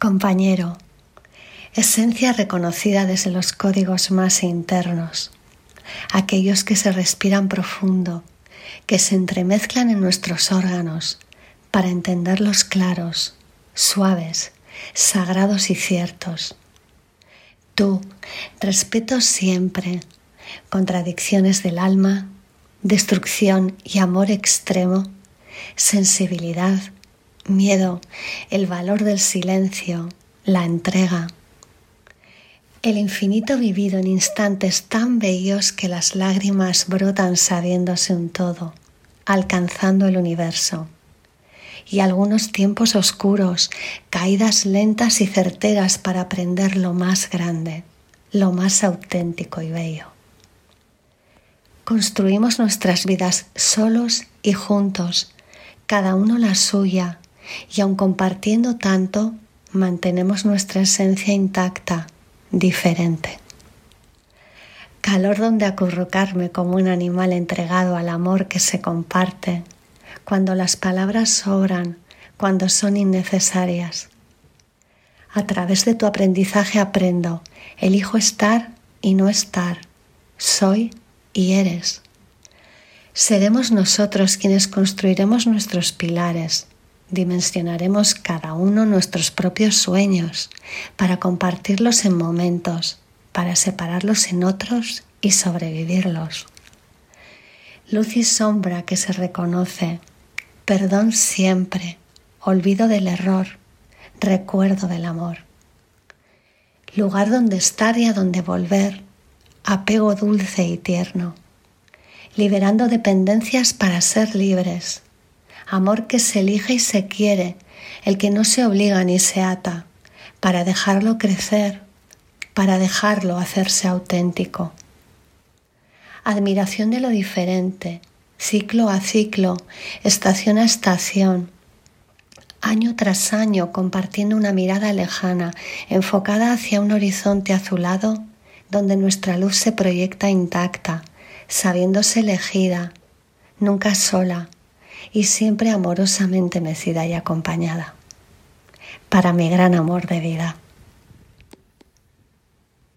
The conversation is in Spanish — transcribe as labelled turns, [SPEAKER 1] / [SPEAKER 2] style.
[SPEAKER 1] Compañero, esencia reconocida desde los códigos más internos, aquellos que se respiran profundo, que se entremezclan en nuestros órganos para entenderlos claros, suaves, sagrados y ciertos. Tú, respeto siempre, contradicciones del alma, destrucción y amor extremo, sensibilidad, miedo, el valor del silencio, la entrega. El infinito vivido en instantes tan bellos que las lágrimas brotan sabiéndose un todo, alcanzando el universo. Y algunos tiempos oscuros, caídas lentas y certeras para aprender lo más grande, lo más auténtico y bello. Construimos nuestras vidas solos y juntos, cada uno la suya, y aun compartiendo tanto, mantenemos nuestra esencia intacta, diferente. Calor donde acurrucarme como un animal entregado al amor que se comparte, cuando las palabras sobran, cuando son innecesarias. A través de tu aprendizaje aprendo, elijo estar y no estar, soy y eres. Seremos nosotros quienes construiremos nuestros pilares, dimensionaremos cada uno nuestros propios sueños para compartirlos en momentos, para separarlos en otros y sobrevivirlos. Luz y sombra que se reconoce, perdón siempre, olvido del error, recuerdo del amor. Lugar donde estar y a donde volver, apego dulce y tierno, liberando dependencias para ser libres amor que se elige y se quiere, el que no se obliga ni se ata, para dejarlo crecer, para dejarlo hacerse auténtico. Admiración de lo diferente, ciclo a ciclo, estación a estación, año tras año compartiendo una mirada lejana, enfocada hacia un horizonte azulado donde nuestra luz se proyecta intacta, sabiéndose elegida, nunca sola, y siempre amorosamente mecida y acompañada. Para mi gran amor de vida.